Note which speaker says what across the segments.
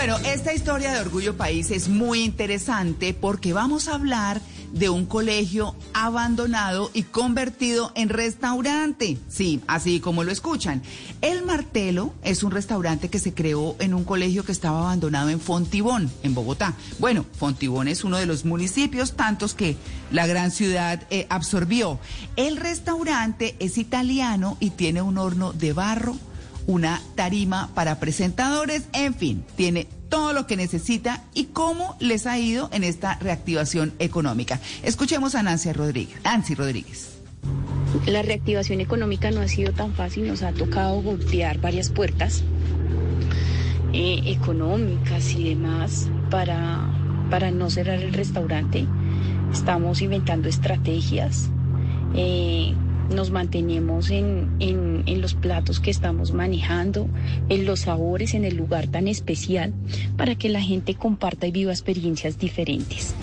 Speaker 1: Bueno, esta historia de Orgullo País es muy interesante porque vamos a hablar de un colegio abandonado y convertido en restaurante. Sí, así como lo escuchan. El Martelo es un restaurante que se creó en un colegio que estaba abandonado en Fontibón, en Bogotá. Bueno, Fontibón es uno de los municipios tantos que la gran ciudad eh, absorbió. El restaurante es italiano y tiene un horno de barro una tarima para presentadores, en fin, tiene todo lo que necesita y cómo les ha ido en esta reactivación económica. Escuchemos a Nancy Rodríguez. Nancy Rodríguez.
Speaker 2: La reactivación económica no ha sido tan fácil, nos ha tocado golpear varias puertas eh, económicas y demás para, para no cerrar el restaurante. Estamos inventando estrategias. Eh, nos mantenemos en, en, en, los platos que estamos manejando, en los sabores, en el lugar tan especial, para que la gente comparta y viva experiencias diferentes.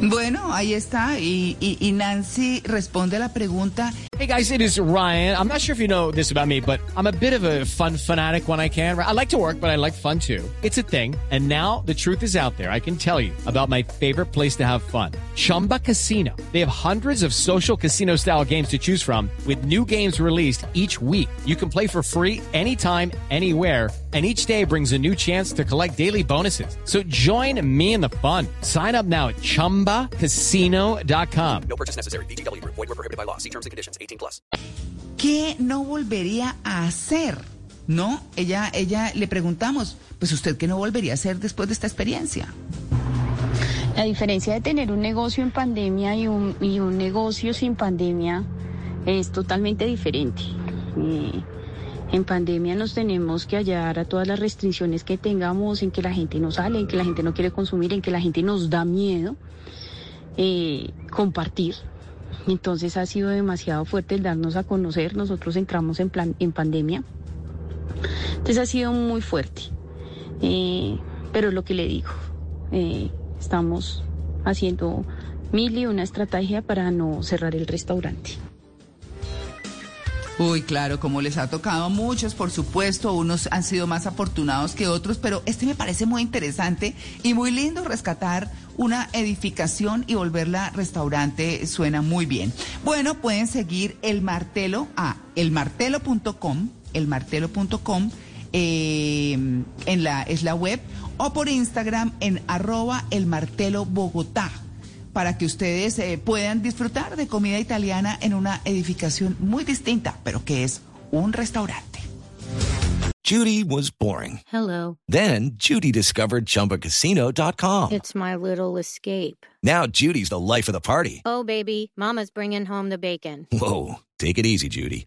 Speaker 1: Bueno, ahí está. Y, y, y, Nancy responde a la pregunta.
Speaker 3: Hey guys, it is Ryan. I'm not sure if you know this about me, but I'm a bit of a fun fanatic when I can. I like to work, but I like fun too. It's a thing. And now the truth is out there. I can tell you about my favorite place to have fun. Chumba Casino. They have hundreds of social casino style games to choose from with new games released each week. You can play for free anytime, anywhere and each day brings a new chance to collect daily bonuses. So join me in the fun. Sign up now at ChumbaCasino.com.
Speaker 4: No purchase necessary. BGW. Void were prohibited by law. See terms and conditions. 18 plus.
Speaker 1: ¿Qué no volvería a hacer? ¿No? Ella, ella le preguntamos, pues usted qué no volvería a hacer después de esta experiencia.
Speaker 2: La diferencia de tener un negocio en pandemia y un, y un negocio sin pandemia es totalmente diferente. Eh, en pandemia nos tenemos que hallar a todas las restricciones que tengamos, en que la gente no sale, en que la gente no quiere consumir, en que la gente nos da miedo eh, compartir. Entonces ha sido demasiado fuerte el darnos a conocer. Nosotros entramos en, plan, en pandemia. Entonces ha sido muy fuerte. Eh, pero lo que le digo, eh, estamos haciendo mil y una estrategia para no cerrar el restaurante.
Speaker 1: Uy, claro, como les ha tocado a muchos, por supuesto, unos han sido más afortunados que otros, pero este me parece muy interesante y muy lindo rescatar una edificación y volverla restaurante, suena muy bien. Bueno, pueden seguir el martelo a elmartelo.com, elmartelo.com, eh, en la, es la web, o por Instagram en arroba elmartelo Bogotá para que ustedes eh, puedan disfrutar de comida italiana en una edificación muy distinta, pero que es un restaurante.
Speaker 5: Judy was boring.
Speaker 6: Hello.
Speaker 5: Then Judy discovered chumbacasino.com.
Speaker 6: It's my little escape.
Speaker 5: Now Judy's the life of the party.
Speaker 6: Oh, baby, Mama's bringing home the bacon.
Speaker 5: Whoa. Take it easy, Judy.